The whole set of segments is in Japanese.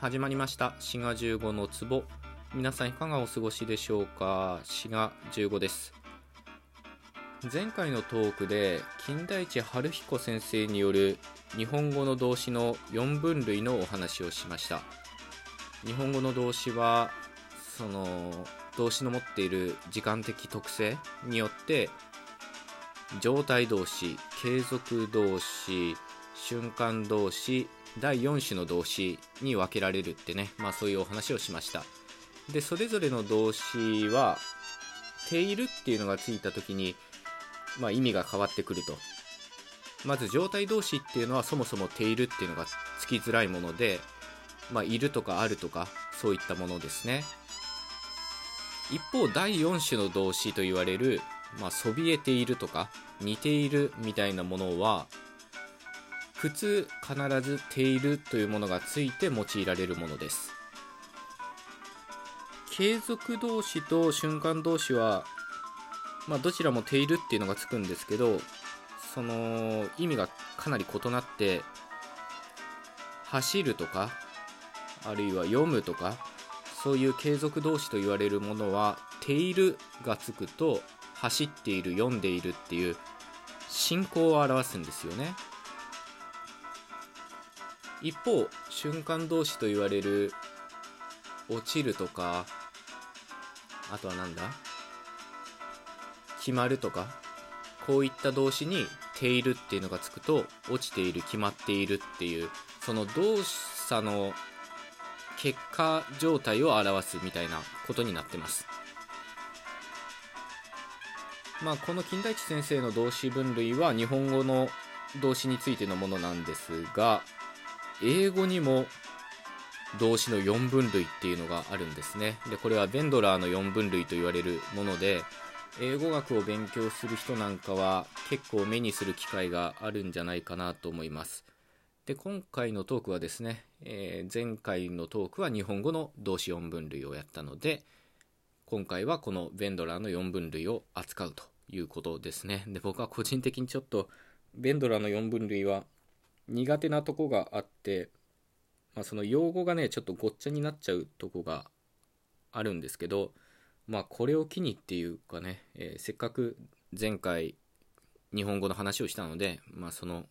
始まりました。滋賀15の壺。皆さんいかがお過ごしでしょうか？滋賀15です。前回のトークで金田一春彦先生による日本語の動詞の4分類のお話をしました。日本語の動詞はその動詞の持っている時間的特性によって状態動詞継続動詞瞬間動詞第4種の動詞に分けられるってね、まあ、そういうお話をしました。でそれぞれの動詞は「ている」っていうのがついた時に、まあ、意味が変わってくると。まず状態動詞っていうのはそもそも「ている」っていうのがつきづらいもので、まあ、いるとかあるとかそういったものですね。一方第4種の動詞と言われる、まあ、そびえているとか似ているみたいなものは普通必ず「ている」というものがついて用いられるものです。継続動詞と瞬間動詞は、まあ、どちらも「ている」っていうのがつくんですけどその意味がかなり異なって走るとかあるいは読むとかそういう継続動詞と言われるものは「ている」がつくと走っている読んでいるっていう進行を表すんですよね。一方瞬間動詞と言われる落ちるとかあとはなんだ？決まるとかこういった動詞に「ている」っていうのがつくと落ちている決まっているっていうその動作の結果状態を表すみたいなことになってます。まあこの金田一先生の動詞分類は日本語の動詞についてのものなんですが英語にも動詞の4分類っていうのがあるんですね。でこれはベンドラーの4分類と言われるもので英語学を勉強する人なんかは結構目にする機会があるんじゃないかなと思います。で今回のトークはですね、えー、前回のトークは日本語の動詞4分類をやったので今回はこのベンドラーの4分類を扱うということですね。で僕は個人的にちょっとベンドラーの4分類は苦手なとこがあって、まあ、その用語がねちょっとごっちゃになっちゃうとこがあるんですけどまあこれを機にっていうかね、えー、せっかく前回日本語の話をしたので、まあ、その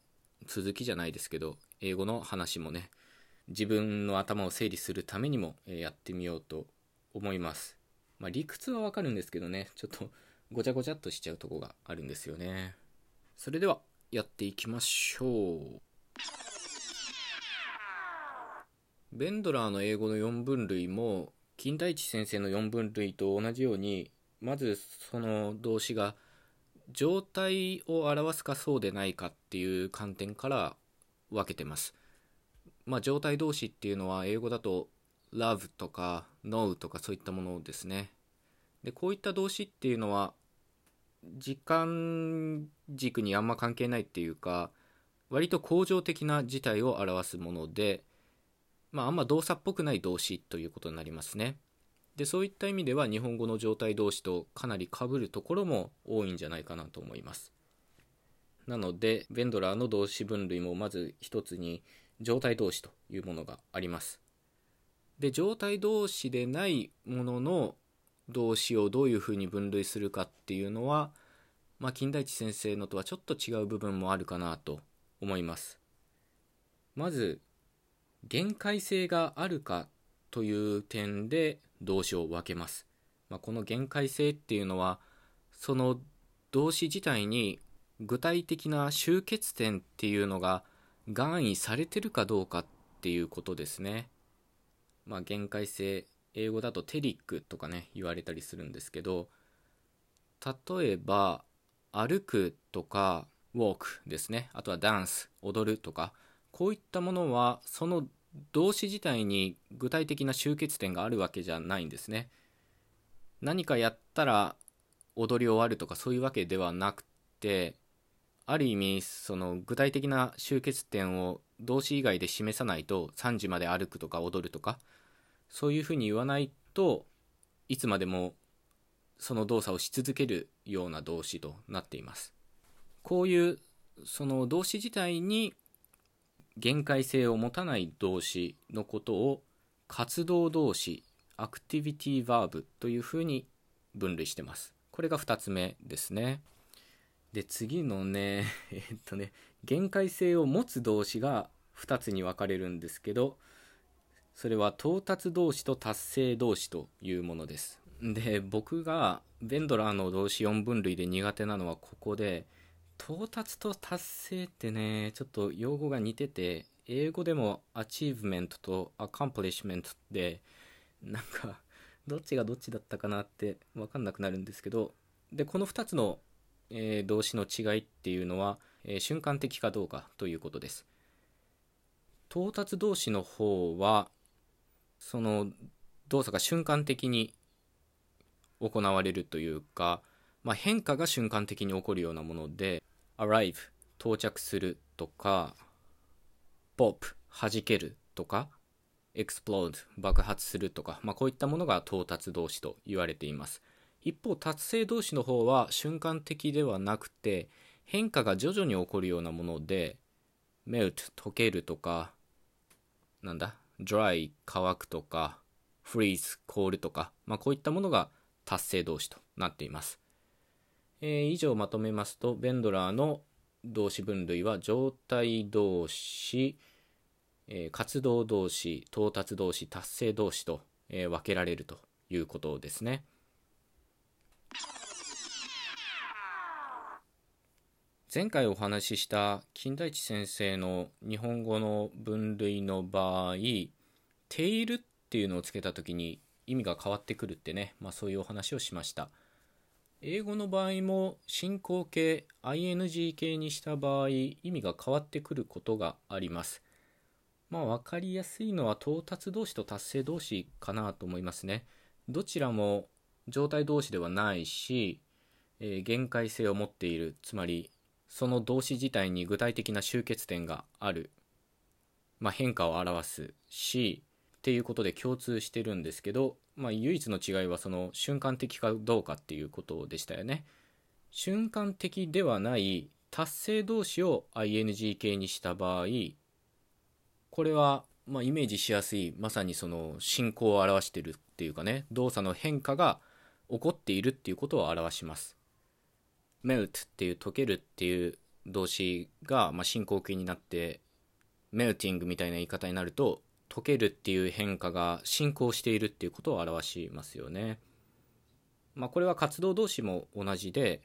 続きじゃないですけど英語の話もね自分の頭を整理するためにもやってみようと思います。まあ、理屈はわかるんですけどねちょっとごちゃごちゃっとしちゃうとこがあるんですよね。それではやっていきましょう。ベンドラーの英語の4分類も金田一先生の4分類と同じようにまずその動詞が状態を表すかそうでないかっていう観点から分けてます。まあ状態動詞っていうのは英語だと love とか know とかそういったものですね。でこういった動詞っていうのは時間軸にあんま関係ないっていうか割と恒常的な事態を表すもので、まあ、あんま動作っぽくない動詞ということになりますね。でそういった意味では日本語の状態動詞とかなりかぶるところも多いんじゃないかなと思います。なのでベンドラーの動詞分類もまず一つに状態動詞というものがあります。で状態動詞でないものの動詞をどういうふうに分類するかっていうのは、まあ、金田一先生のとはちょっと違う部分もあるかなと思いますまず限界性があるかという点で動詞を分けます、まあ、この限界性っていうのはその動詞自体に具体的な終結点っていうのが含意されてるかどうかっていうことですね。まあ、限界性英語だとテリックとかね言われたりするんですけど例えば歩くとか walk ですね。あとはダンス踊るとか。こういったものはその動詞自体に具体的な終結点があるわけじゃないんですね。何かやったら踊り終わるとかそういうわけではなくてある意味その具体的な終結点を動詞以外で示さないと3時まで歩くとか踊るとか。そういうふうに言わないといつまでもその動作をし続けるような動詞となっています。こういうその動詞自体に限界性を持たない動詞のことを活動動詞アクティビティバーブというふうに分類してます。これが2つ目ですね。で次のね えっとね限界性を持つ動詞が2つに分かれるんですけどそれは到達動詞と達成動詞というものです。で僕がベンドラーの動詞4分類で苦手なのはここで到達と達成ってねちょっと用語が似てて英語でも achievement と accomplishment でなんかどっちがどっちだったかなって分かんなくなるんですけどでこの2つの、えー、動詞の違いっていうのは、えー、瞬間的かどうかということです。到達動詞の方はその動作が瞬間的に行われるというか、まあ、変化が瞬間的に起こるようなもので arrive 到着するとか pop 弾けるとか explode 爆発するとか、まあ、こういったものが到達動詞と言われています。一方達成動詞の方は瞬間的ではなくて変化が徐々に起こるようなもので melt 溶けるとかなんだ dry 乾くとか freeze 凍るとか、まあ、こういったものが達成動詞となっています、えー、以上まとめますとベンドラーの動詞分類は状態動詞、えー、活動動詞到達動詞達成動詞と、えー、分けられるということですね。前回お話しした金田一先生の日本語の分類の場合「ている」っていうのをつけた時に意味が変わってくるってね、まあ、そういうお話をしました。英語の場合も進行形 ing 形にした場合意味が変わってくることがあります。まあ分かりやすいのは到達動詞と達成動詞かなと思いますね。どちらも状態動詞ではないし、えー、限界性を持っている。つまりその動詞自体に具体的な集結点がある、まあ、変化を表すしっていうことで共通してるんですけどまあ、唯一の違いはその瞬間的かどうかっていうことでしたよね。瞬間的ではない達成動詞を ing 形にした場合これはまイメージしやすいまさにその進行を表してるっていうかね動作の変化が起こっているっていうことを表します。melt っていう溶けるっていう動詞がま進行形になって melting みたいな言い方になると溶けるっていう変化が進行しているっていうことを表しますよね。まあ、これは活動動詞も同じで、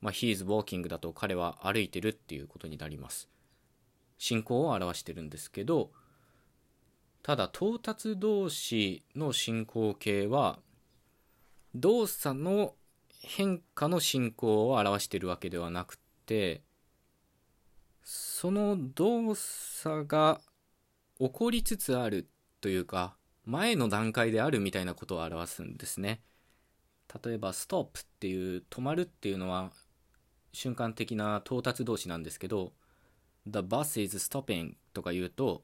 まあ、he is walking だと彼は歩いてるっていうことになります。進行を表してるんですけど、ただ到達動詞の進行形は動作の変化の進行を表しているわけではなくてその動作が起こりつつあるというか前の段階であるみたいなことを表すんですね。例えばストップっていう止まるっていうのは瞬間的な到達動詞なんですけど The bus is stopping とか言うと、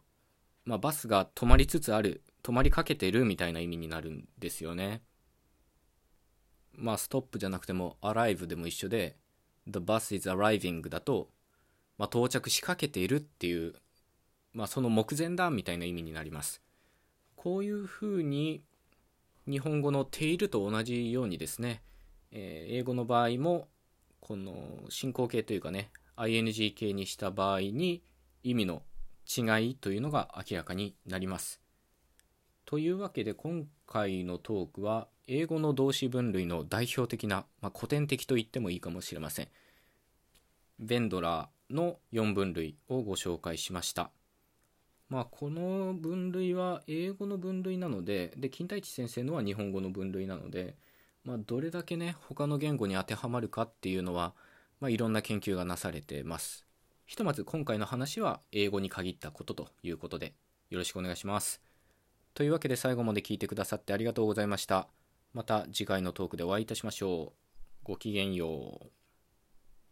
まあ、バスが止まりつつある止まりかけてるみたいな意味になるんですよね。まあストップじゃなくても arrive でも一緒で The bus is arriving だと、まあ、到着しかけているっていうまあ、その目前だみたいな意味になります。こういうふうに日本語の「ている」と同じようにですね、えー、英語の場合もこの進行形というかね ing 形にした場合に意味の違いというのが明らかになります。というわけで今回のトークは英語の動詞分類の代表的な、まあ、古典的と言ってもいいかもしれません。ベンドラーの4分類をご紹介しました。まあ、この分類は英語の分類なのでで金田一先生のは日本語の分類なので、まあ、どれだけね他の言語に当てはまるかっていうのは、まあ、いろんな研究がなされてます。ひとまず今回の話は英語に限ったことということでよろしくお願いします。というわけで最後まで聞いてくださってありがとうございました。また次回のトークでお会いいたしましょう。ごきげんよう。